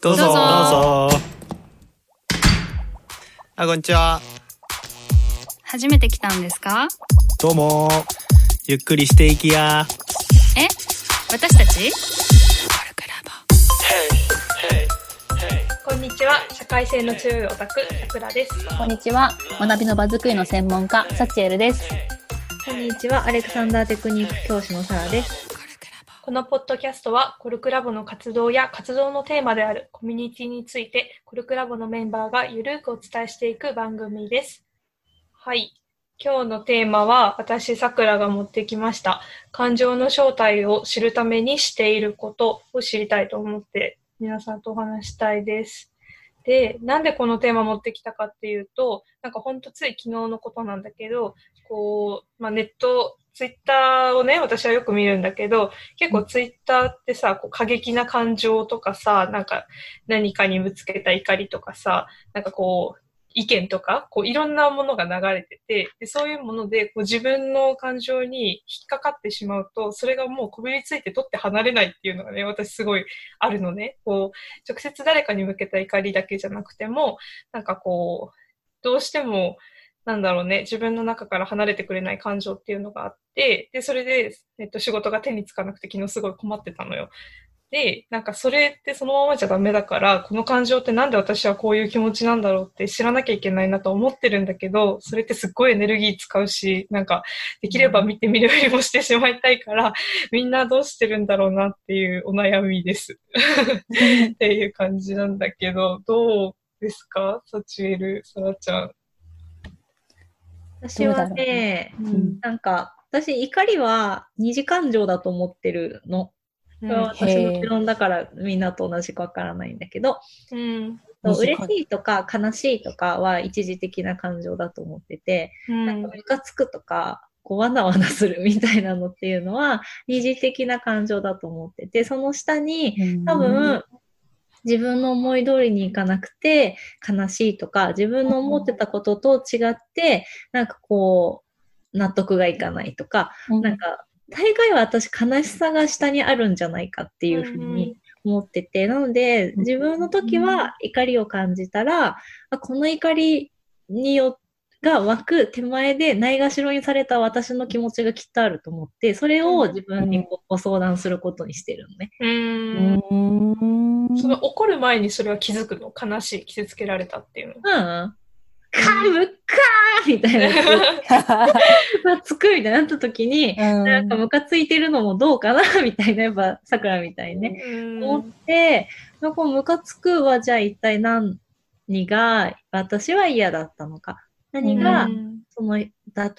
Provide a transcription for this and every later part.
どうぞ。どうぞどうぞ。あ、こんにちは。初めて来たんですか？どうも。ゆっくりしていきや。え？私たち？こんにちは。社会性の強いオタク、さくらです。こんにちは。学びの場作りの専門家、サチエルです。こんにちは。アレクサンダーテクニック教師のサラです。このポッドキャストは、コルクラボの活動や活動のテーマであるコミュニティについて、コルクラボのメンバーがゆるくお伝えしていく番組です。はい。今日のテーマは、私、さくらが持ってきました。感情の正体を知るためにしていることを知りたいと思って、皆さんとお話したいです。で、なんでこのテーマ持ってきたかっていうと、なんかほんとつい昨日のことなんだけど、こう、まあ、ネット、ツイッターをね、私はよく見るんだけど、結構ツイッターってさ、こう過激な感情とかさ、なんか何かにぶつけた怒りとかさ、なんかこう、意見とか、こういろんなものが流れてて、でそういうものでこう自分の感情に引っかかってしまうと、それがもうこびりついて取って離れないっていうのがね、私すごいあるのね。こう、直接誰かに向けた怒りだけじゃなくても、なんかこう、どうしても、なんだろうね、自分の中から離れてくれない感情っていうのがあって、で、それで、えっと、仕事が手につかなくて昨日すごい困ってたのよ。で、なんかそれってそのままじゃダメだから、この感情ってなんで私はこういう気持ちなんだろうって知らなきゃいけないなと思ってるんだけど、それってすっごいエネルギー使うし、なんかできれば見てみるよりもしてしまいたいから、みんなどうしてるんだろうなっていうお悩みです。っていう感じなんだけど、どうですか？サチュエル、サラちゃん。私はね、うんなんか、私、怒りは二次感情だと思ってるの。これは私の持論だからみんなと同じかわからないんだけど、うん。嬉しいとか悲しいとかは一時的な感情だと思ってて、うん。なんか。ムカつくとか、こう、わなわなするみたいなのっていうのは二次的な感情だと思ってて、その下に多分、自分の思い通りにいかなくて悲しいとか、自分の思ってたことと違って、なんかこう、納得がいかないとか、うん、なんか、大概は私悲しさが下にあるんじゃないかっていうふうに思ってて、なので、自分の時は怒りを感じたら、あこの怒りによが湧く手前でないがしろにされた私の気持ちがきっとあると思って、それを自分にご相談することにしてるのね。う。うんん。その怒る前にそれは気づくの？悲しい、傷つけられたっていうの？うん。かむかーみたいな。ムカつくみたいになった時に、なんかムカついてるのもどうかなみたいな、やっぱ桜みたいにね。うん思って、なんかムカつくはじゃあ一体何が私は嫌だったのか。何が、うんその、例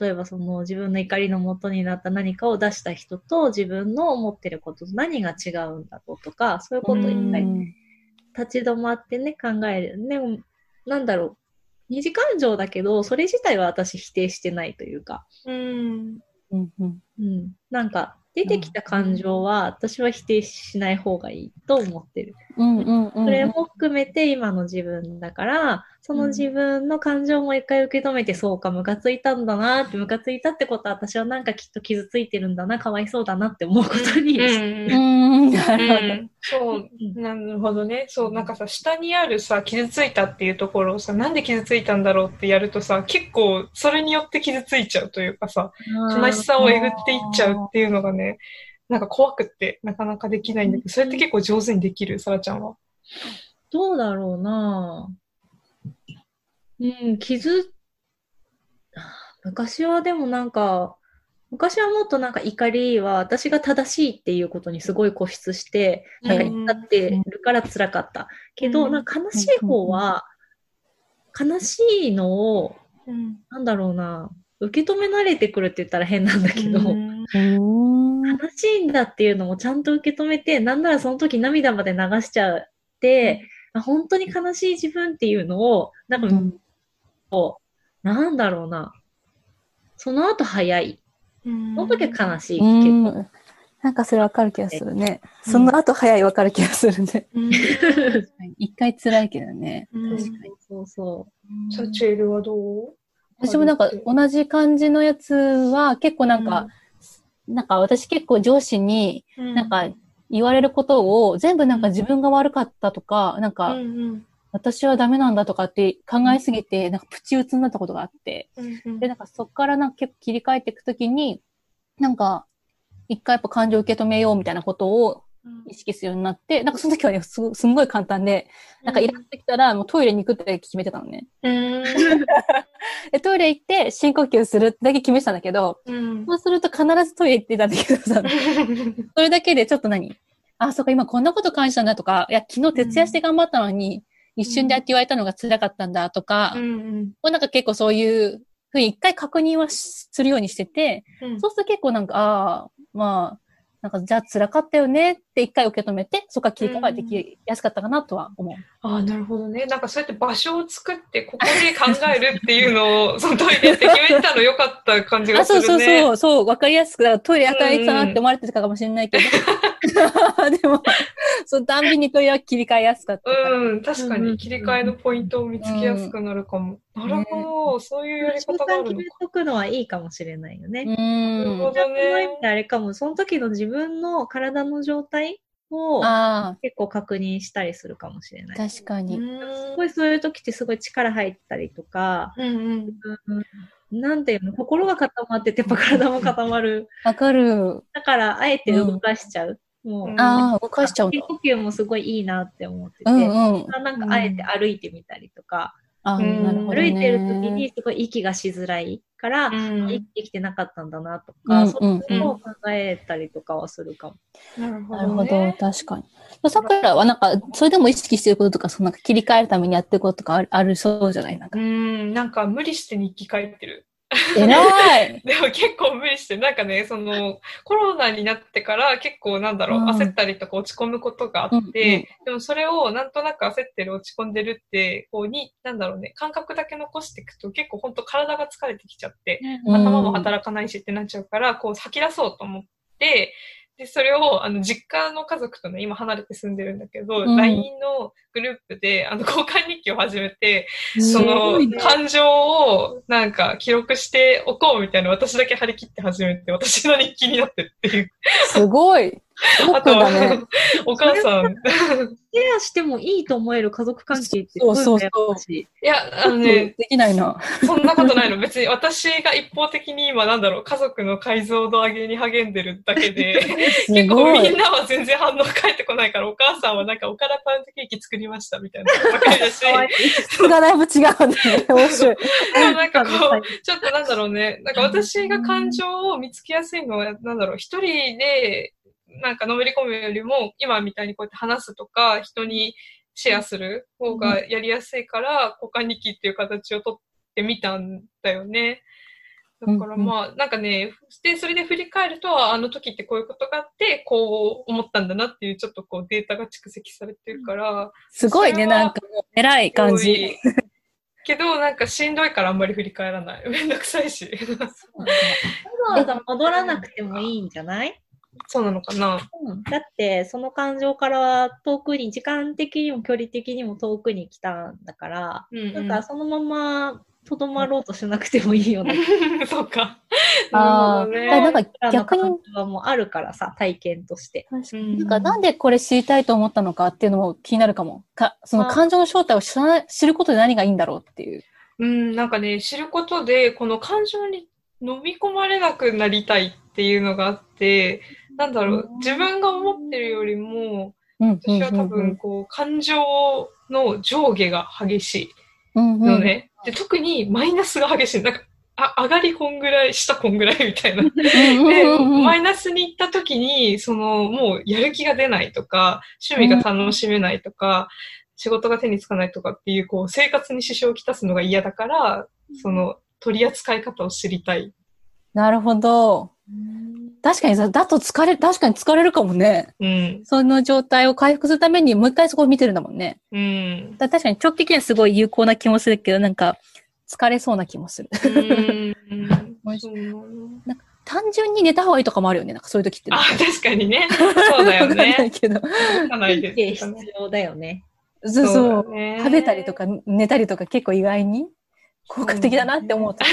えばその自分の怒りの元になった何かを出した人と自分の思ってることと何が違うんだろうとか、そういうことを一回立ち止まってね、考える。でも、なんだろう。二次感情だけど、それ自体は私否定してないというか、うん。うんうんうん。なんか、出てきた感情は私は否定しない方がいいと思ってる。うんうんうんそれも含めて今の自分だから、その自分の感情も一回受け止めて、そうか、ムカついたんだなって、ムカついたってことは私はなんかきっと傷ついてるんだな、かわいそうだなって思うことにうんなうるほど。んそう、なるほどね。そう、なんかさ、下にあるさ、傷ついたっていうところをさ、なんで傷ついたんだろうってやるとさ、結構それによって傷ついちゃうというかさ、悲しさをえぐっていっちゃうっていうのがね、なんか怖くってなかなかできないんだけど、それって結構上手にできる、さらちゃんは。どうだろうなうん、傷、昔はでもなんか、昔はもっとなんか怒りは私が正しいっていうことにすごい固執して、なんかうん怒ってるから辛かった。けど、うん。なんか悲しい方は、悲しいのを、うん。なんだろうな、受け止め慣れてくるって言ったら変なんだけど、悲しいんだっていうのもちゃんと受け止めて、なんならその時涙まで流しちゃって、あ本当に悲しい自分っていうのを、なんか、うんこうなんだろうな。その後早い。その時は悲しいけど。うんなんかそれわかる気がするね。その後早いわかる気がするね。うん 一回辛いけどね。うん確かに。そうそう。サチュエルはどう？私もなんか同じ感じのやつは結構なんか、なんか私結構上司に、なんか、言われることを全部なんか自分が悪かったとか、なんうかんうん私はダメなんだとかって考えすぎて、なんかプチ打つになったことがあって、うんうん。で、なんかそっからなんか結構切り替えていくときに、なんか、一回やっぱ感情を受け止めようみたいなことを意識するようになって、なんかその時はね、すごすんごい簡単で、なんかイラッときたらもうトイレに行くって決めてたのね。うん。で、トイレ行って深呼吸するってだけ決めてたんだけど、うん。そうすると必ずトイレ行ってたんだけどさ、それだけでちょっと何？あ、そうか、今こんなこと感じたんだとか、いや、昨日徹夜して頑張ったのに、一瞬でやって言われたのが辛かったんだとか、うんなんか結構そういうふうに一回確認はしするようにしてて、うん。そうすると結構なんか、ああ、まあ、なんかじゃあ辛かったよねって一回受け止めて、そこから切り替えできやすかったかなとは思う。ああ、なるほどね。なんかそうやって場所を作って、ここで考えるっていうのを、そのトイレって決めてたの良かった感じがあ、するね。そうそうそう、そう、わかりやすく、だからトイレ与えてたなって思われてたかもしれないけど、でも、そのたんびにトイレは切り替えやすかった。うん、確かに切り替えのポイントを見つけやすくなるかも。なるほど、そういうやり習方があるのか。慣決めとくのはいいかもしれないよね。うなる。ほどその意ねあれかも、その時の自分の体の状態をあ結構確認したりするかもしれなあ、い。確かに。すごいそういう時ってすごい力入ったりとか、うんうん。なんていうの、心が固まっててやっぱ体も固まる。わかる。だから、あえて動かしちゃう。もう、うんああ、動かしちゃうん。呼吸もすごいいいなって思ってて、うんうん。なんかあえて歩いてみたりとか、ああ、うん。歩いてる時にすごい息がしづらいから、うん息できてなかったんだなとか、うんそういうのを考えたりとかはするかも。なるほなるほど、どね。確かに。さくらはなんか、それでも意識してることとか、そのなんか切り替えるためにやってることとかあるあるそうじゃない？なんかう。ん、なんか無理して日記書いてる。偉い。でも結構無理して、なんかね、その、コロナになってから結構なんだろう、うん。焦ったりとか落ち込むことがあって、うんうん。でもそれをなんとなく焦ってる、落ち込んでるって、こうに、なんだろうね、感覚だけ残していくと結構本当体が疲れてきちゃって、頭も働かないしってなっちゃうから、こう吐き出そうと思って、で、それを、あの、実家の家族とね、今離れて住んでるんだけど、うん LINE のグループで、あの、交換日記を始めて、すその感情をなんか記録しておこうみたいな私だけ張り切って始めて、私の日記になってるっていう。すごい。あと奥だね。お母さん、ケアしてもいいと思える家族関係ってそうそうそういや、あのね、できないな。そんなことないの。別に私が一方的に今なんだろう、家族の解像度上げに励んでるだけで、す 結構みん。なは全然反応返ってこないから、お母さんはなんかおからパンケーキ作りましたみたいなばかりだし、がだいぶ違うんだね。面白い。なんかこう、ちょっとなんだろうね、なんか私が感情を見つけやすいのは、なんだろう、一人で、なんかのめり込むよりも、今みたいにこうやって話すとか、人にシェアする方がやりやすいから、交換日記っていう形をとってみたんだよね。だからまあ、なんかね、で、それで振り返ると、あの時ってこういうことがあって、こう思ったんだなっていう、ちょっとこうデータが蓄積されてるから、すごいね、なんかもう偉い感じ。けど、なんかしんどいからあんまり振り返らない。めんどくさいし。わざわざ戻らなくてもいいんじゃない？そうなのかな？うん、だって、その感情からは遠くに、時間的にも距離的にも遠くに来たんだから、うんなんかそのままとどまろうとしなくてもいいような。そうか。ああ、ねだからなんか逆に、はもうあるからさ、体験として。うんなんかなんでこれ知りたいと思ったのかっていうのも気になるかも。かその感情の正体を知ら知ることで何がいいんだろうっていう。うん、なんかね、知ることで、この感情に飲み込まれなくなりたいっていうのがあって、なんだろう、自分が思ってるよりも、私は多分、こう、感情の上下が激しいのね。で、特にマイナスが激しい。なんか、あ、上がりこんぐらい、下こんぐらいみたいな。で、マイナスに行った時に、その、もうやる気が出ないとか、趣味が楽しめないとか、仕事が手につかないとかっていう、こう、生活に支障をきたすのが嫌だから、その、取り扱い方を知りたい。なるほど。確かにさ、だと疲れ、確かに疲れるかもね。うん。その状態を回復するためにもう一回そこを見てるんだもんね。うん。だ確かに長期的にはすごい有効な気もするけど、なんか疲れそうな気もする。うん。うん そうなの単純に寝た方がいいとかもあるよね。なんかそういう時ってね。あ、確かにね。そうだよわかんないね。けど。ないですね。必要だよね。そうそう。だね食べたりとか寝たりとか結構意外に効果的だなって思うと。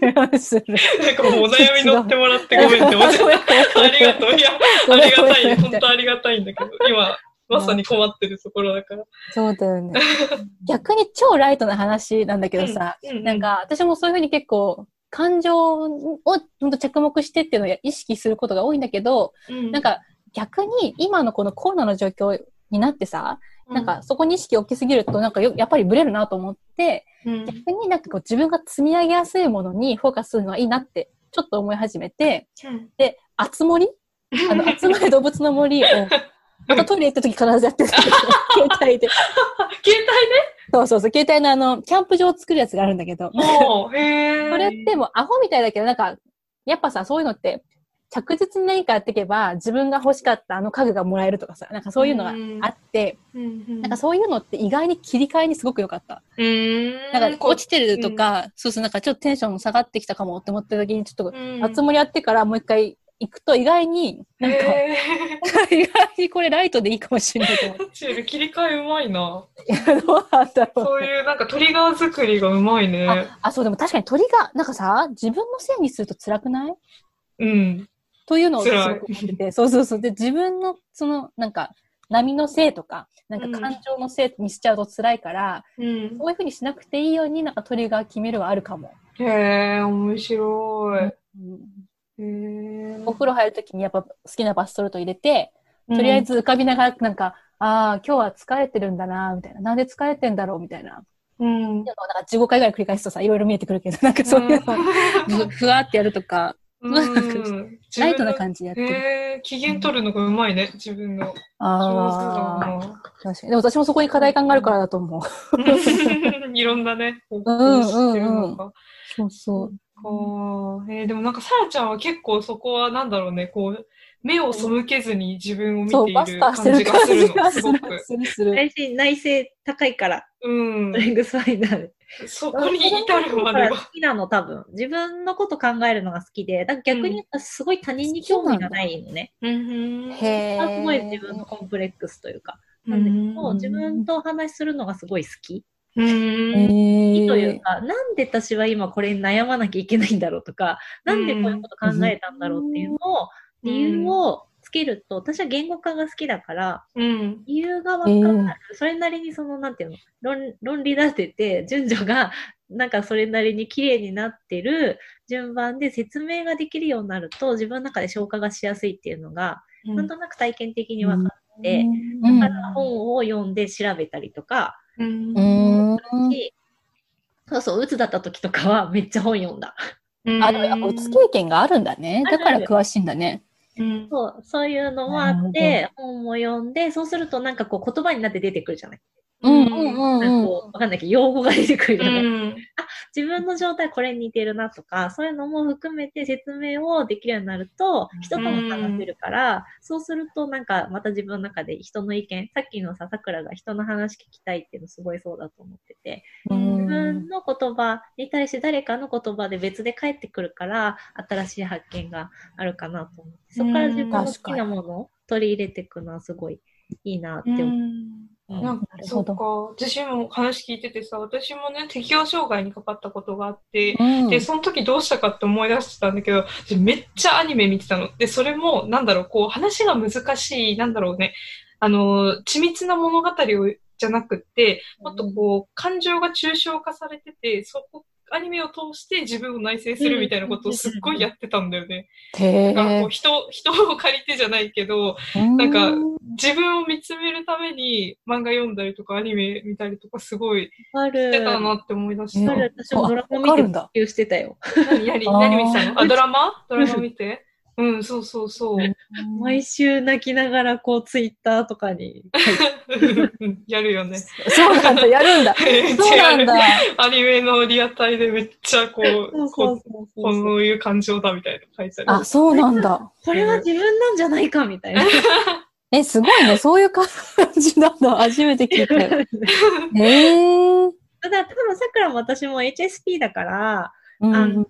なんかもうお悩み乗ってもらってごめんって思っちゃった。ありがとう。いや、ありがたい。本当ありがたいんだけど、今、まさに困ってるところだから。そうだよね。逆に超ライトな話なんだけどさ、ううなん、か私もそういうふうに結構感情をほんと着目してっていうのを意識することが多いんだけど、うんなん、か逆に今のこのコロナの状況になってさ、なんかそこに意識を置きすぎるとなんかよやっぱりブレるなと思って、うん、逆になんかこう自分が積み上げやすいものにフォーカスするのはいいなってちょっと思い始めて、うん。で、あつ森あの、集まれ動物の森を、またトイレ行った時必ずやってる。携帯で。携そうそうそう、携帯のあの、キャンプ場を作るやつがあるんだけど、帯ね。もう、へー。それってもうアホみたいだけど、なんか、やっぱさ、そういうのって、着実に何かやっていけば、自分が欲しかったあの家具がもらえるとかさ、なんかそういうのがあって、うんうんなんかそういうのって意外に切り替えにすごく良かった。うーんなんか落ちてるとか、そうそう、なんかちょっとテンション下がってきたかもって思った時に、ちょっと、うんあつ森やってからもう一回行くと意外に、なんか、へ意外にこれライトでいいかもしれないと思って。ーチル切り替えうまいな。いやどうなんだろう。そういうなんかトリガー作りがうまいね。あ、あ、そう、でも確かに鳥が、なんかさ、自分のせいにすると辛くない？うん。というのをすごく思ってて、そうそうそう。で、自分の、その、なんか、波のせいとか、なんか感情のせいにしちゃうと辛いから、うん。そういうふうにしなくていいように、なんかトリガー決めるはあるかも。へえ、面白い。うんへえ。お風呂入るときにやっぱ好きなバスソルト入れて、とりあえず浮かびながら、なんか、ああ、今日は疲れてるんだな、みたいな。なんで疲れてんだろう、みたいな。うん。なんか15回ぐらい繰り返すとさ、いろいろ見えてくるけど、なんかそういうのをふふわってやるとか、ライトな感じでやってる。へえ、機嫌取るのがうまいね、自分の。ああ。確かに。でも私もそこに課題感があるからだと思う。いろんなね、方ん向を知ってるのか。そうそう。かえーでもなんか、さらちゃんは結構そこはなんだろうね、こう、目を背けずに自分を見そう、ていバスターる感してる感じがするの、すごく。。するする。内心内省高いから、うんスト。レングスファインダーで。そこに至るまでだからは。好きなの、多分。自分のこと考えるのが好きで、だから逆にすごい他人に興味がないのね。うんへすごいー自分のコンプレックスというか。なんだけど、自分とお話しするのがすごい好き。うん。好きというへか、なんで私は今これに悩まなきゃいけないんだろうとか、なんでこういうこと考えたんだろうっていうのを、理由をつけると、私は言語化が好きだから、うん。理由がわかんない。それなりにその、なんていうの、論論理立てて、順序が、なんかそれなりに綺麗になってる順番で説明ができるようになると、自分の中で消化がしやすいっていうのが、なんとなく体験的に分かって、うんだから本を読んで調べたりとか、うんうん。しそうそう、鬱だった時とかはめっちゃ本読んだ。あ、うつ経験があるんだね。だから詳しいんだね。うんそう、そういうのもあって、本も読んで、そうするとなんかこう言葉になって出てくるじゃない。うんうんうんうん。なんかこう、わかんないけど、用語が出てくるじゃない。うん自分の状態これに似てるなとか、そういうのも含めて説明をできるようになると、人とも話せるから、そうするとなんかまた自分の中で人の意見、さっきのさ、桜が人の話聞きたいっていうのすごいそうだと思ってて、うん。自分の言葉に対して誰かの言葉で別で返ってくるから、新しい発見があるかなと思って、そこから自分の好きなものを取り入れていくのはすごいいいなって思う。なんかそっか。私も話聞いててさ、私もね、適応障害にかかったことがあって、うんで、その時どうしたかって思い出してたんだけど、私めっちゃアニメ見てたの。で、それも、なんだろう、こう、話が難しい、なんだろうね、あの、緻密な物語を、じゃなくって、もっとこう、感情が抽象化されてて、そこ、アニメを通して自分を内省するみたいなことをすっごいやってたんだよね。へなんかこえう人、人を借りてじゃないけど、なんか自分を見つめるために漫画読んだりとかアニメ見たりとかすごいある。してたなって思い出しあた。る私もドラマわ見てかるんだ普及してたよ。何、何見てたの？あ、ドラマ？ドラマ見てうん、そうそうそう。毎週泣きながらこうツイッターとかに。う んやるよね。そうなんだ、やるんだ。そうなんだ。アニメのリアタイでめっちゃこう、こうそうこういう感情だみたいなの書いてある。あ、そうなんだ。これは自分なんじゃないかみたいな。え、すごいね。そういう感じなんだ。初めて聞いたよ。へえ。ただ、多分さくらも私も HSP だから、うんあの、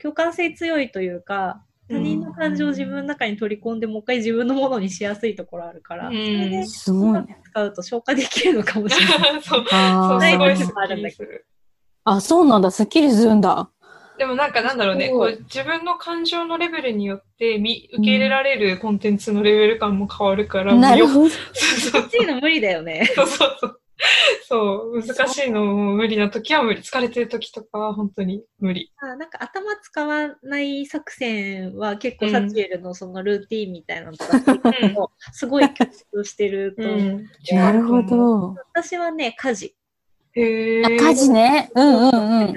共感性強いというか、他人の感情を自分の中に取り込んで、もう一回自分のものにしやすいところあるから、うんそれですごいね。使うと消化できるのかもしれない。そう、あそう、ーすごいすっあるんだけきりする。あ、そうなんだ。すっきりするんだ。でもなんかなんだろうね、そうこう自分の感情のレベルによってみ受け入れられるコンテンツのレベル感も変わるから、もうよなるほど。そうそうこっちの無理だよね。そうそうそう。そう、難しいのも無理な時は無理。疲れてる時とかは本当に無理。あなんか頭使わない作戦は結構サチエルのそのルーティーンみたいなのとかすごい共通してると思う。ん。なるほど。私はね、家事。へ家事ね。うんうんうん。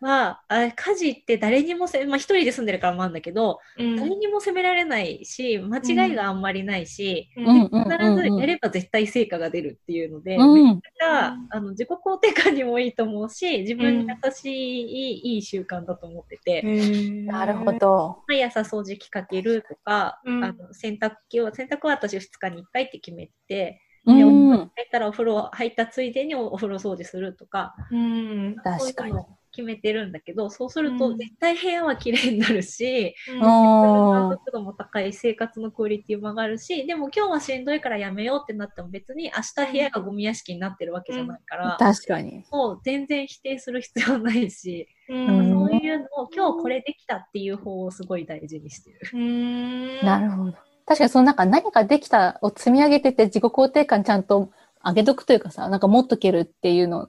は、あ家事って誰にもせ、まあ一人で住んでるからもあるんだけど、うん。誰にも責められないし、間違いがあんまりないし、ううんうん必ずやれば絶対成果が出るっていうので、うん。じゃあ、あの、自己肯定感にもいいと思うし、自分に優しい、いいいい習慣だと思ってて、なるほ。ど。毎朝掃除機かけるとか、うんあの洗濯機を、洗濯は私2日に1回って決めて、うん。入ったらお風呂入ったついでにおお風呂掃除するとか、うん。確かに。決めてるんだけど、そうするとうん絶対部屋は綺麗になるし、うん満あ足度も高い生活のクオリティも上がるし、でも今日はしんどいからやめようってなっても別に明日部屋がゴミ屋敷になってるわけじゃないから、確かに。もう全然否定する必要ないし、うんそういうのを今日これできたっていう方をすごい大事にしてる。うん。なるほど。確かにそのなんか何かできたを積み上げてて自己肯定感ちゃんと上げとくというかさ、なんか持っとけるっていうの、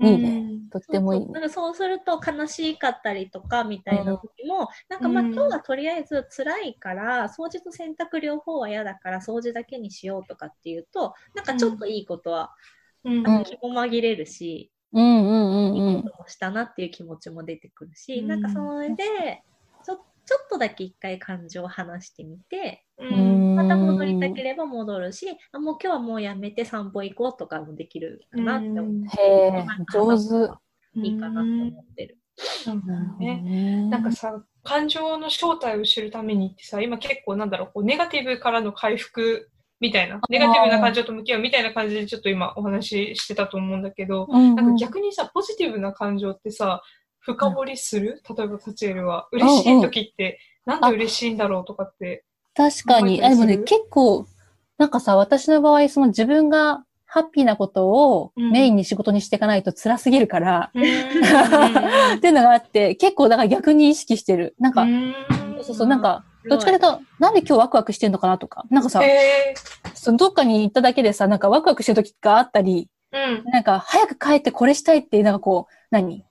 いいね。とってもいいね。そうそうなんかそうすると悲しかったりとかみたいな時も、なんかまあうん今日はとりあえず辛いから、掃除と洗濯両方は嫌だから掃除だけにしようとかっていうと、なんかちょっといいことは、うん。あの気も紛れるし、うんうんうんうんいいこ。ともしたなっていう気持ちも出てくるし、うんなんかそれで、ちょっとだけ一回感情を話してみて、うん。また戻りたければ戻るし、あもう今日はもうやめて散歩行こうとかもできるかなって思う。へえ、上手。いいかなと思ってる。なるほどね。ねなんかさ、感情の正体を知るためにってさ、今結構なんだろう、こうネガティブからの回復みたいな、ネガティブな感情と向き合うみたいな感じでちょっと今お話ししてたと思うんだけど、うんなんか逆にさ、ポジティブな感情ってさ、深掘りする、例えばタチエルは、嬉しい時って、なんで嬉しいんだろうとかって。確かに。あ、でもね、結構、なんかさ、私の場合、その自分がハッピーなことをうん。メインに仕事にしていかないと辛すぎるから、うん。っていうのがあって、結構だから逆に意識してる。なんか、うん。そうそう、なんか、どっちかというと、なんで今日ワクワクしてんのかなとか、なんかさ、へそのどっかに行っただけでさ、なんかワクワクしてる時があったり、ーうん。なんか早く帰ってこれしたいっていう、なんかこう、何？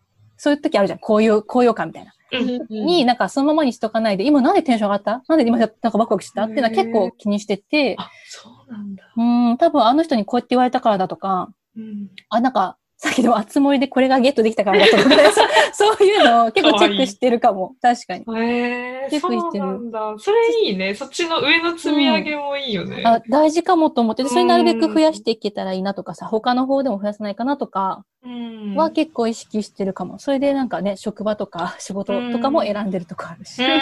そういう時あるじゃん。高揚、高揚感みたいな。うんに、なんかそのままにしとかないで、今なんでテンション上がった？なんで今なんかワクワクした？っていうのは結構気にしてて、あ、そうなんだ。うん、多分あの人にこうやって言われたからだとか、うん。あ、なんか、さっきのあつ森でこれがゲットできたからだとか、そういうのを結構チェックしてるかも。確かに。へえー、そうチェックしてるなんだ。それいいね。そっちの上の積み上げもいいよね。あ大事かもと思って、でそれなるべく増やしていけたらいいなとかさ、他の方でも増やさないかなとかうん。は結構意識してるかも。それでなんかね、職場とか仕事とかも選んでるとかあるし。うな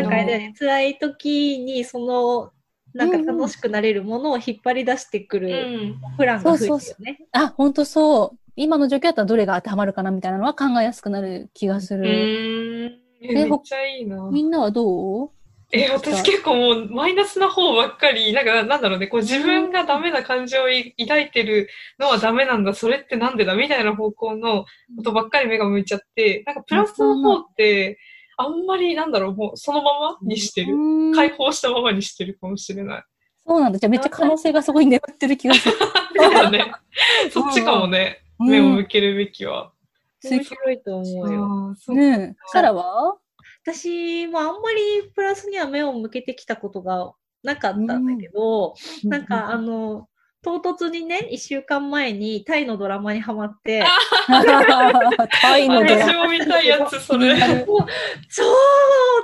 んかあれだよね、辛い時にその、なんか楽しくなれるものを引っ張り出してくうるん。プランが増えてるよね。あ、本当そう。今の状況だったらどれが当てはまるかなみたいなのは考えやすくなる気がすうる。めっちゃいいな。みんなはどう？え、私結構もうマイナスな方ばっかり、なんかなんだろうね、こう自分がダメな感情を抱いてるのはダメなんだ、それってなんでだ？みたいな方向のことばっかり目が向いちゃって、なんかプラスの方って、あんまりなんだろう、もうそのままにしてる。うん解放したままにしてるかもしれない。そうなんだ。じゃあめっちゃ可能性がそこに眠ってる気がする。そうだね。そっちかもね、うん目を向けるべきは。面白いと思うよ。う。ねえ。サラは？私もあんまりプラスには目を向けてきたことがなかったんだけど、なんかあの、唐突にね、一週間前にタイのドラマにハマって、タイのドラマ。私も見たいやつ、それ。超、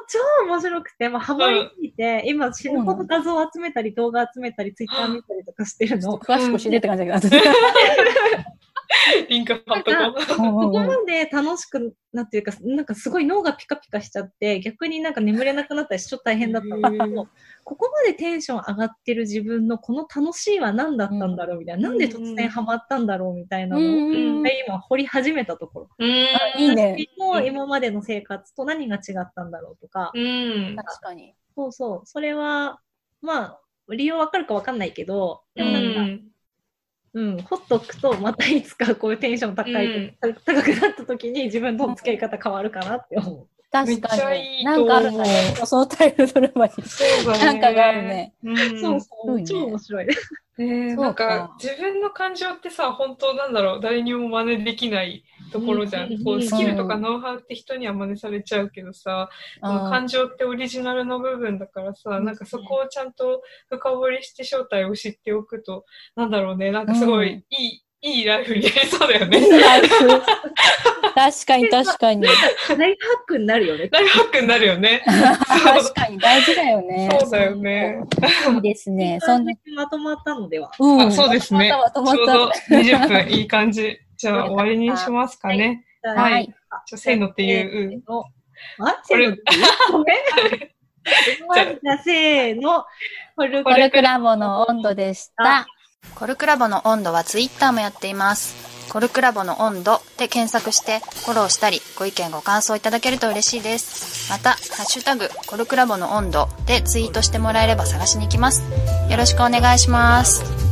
超面白くて、もうハマりすぎて、今死ぬほど画像を集めたり、動画集めたり、ツイッター見たりとかしてるの。詳しく教えてって感じだけど。リンク貼っとこここまで楽しくなっていうか、なんかすごい脳がピカピカしちゃって、逆になんか眠れなくなったりしちょっと大変だったんだけど、ここまでテンション上がってる自分のこの楽しいは何だったんだろうみたいな、うんなんで突然ハマったんだろうみたいなうのを、ん今掘り始めたところ。う。うん。いいね。私の今までの生活と何が違ったんだろうとか、うん。確かに。そうそう、それは、まあ、理由わかるかわかんないけど、でうもなんか、ん。うん、ほっとくと、またいつかこういうテンション高い、うん高くなった時に自分との付き合い方変わるかなって思う。確かに。ゃいいなんかあるんだね。そのタイルドラマに。そうだね。なんかがあるね。うん。そうそう、超面白いなんか自分の感情ってさ、本当なんだろう、誰にも真似できないところじゃん。うんこうスキルとかノウハウって人には真似されちゃうけどさ、そのあ感情ってオリジナルの部分だからさ、んなんかそこをちゃんと深掘りして正体を知っておくと、なんだろうね、なんかすごいうんいい、いいライフになりそうだよね。確かに確かに。ライフハックになるよね。ライフハックになるよね。確かに大事だよね。そうだよね。いいですね。そんな。まとまったのでは。うん。あそうですね。またまちょうどとまった。20分いい感じ。じゃあ終わりにしますかね。ははいい。じゃあせーのっていう。あ、せーのごめん。じゃあ、せーの。コルコルクラボの温度でした。コルクラボの温度はツイッターもやっています。コルクラボの温度で検索してフォローしたりご意見ご感想いただけると嬉しいです。また、ハッシュタグコルクラボの温度でツイートしてもらえれば探しに行きます。よろしくお願いします。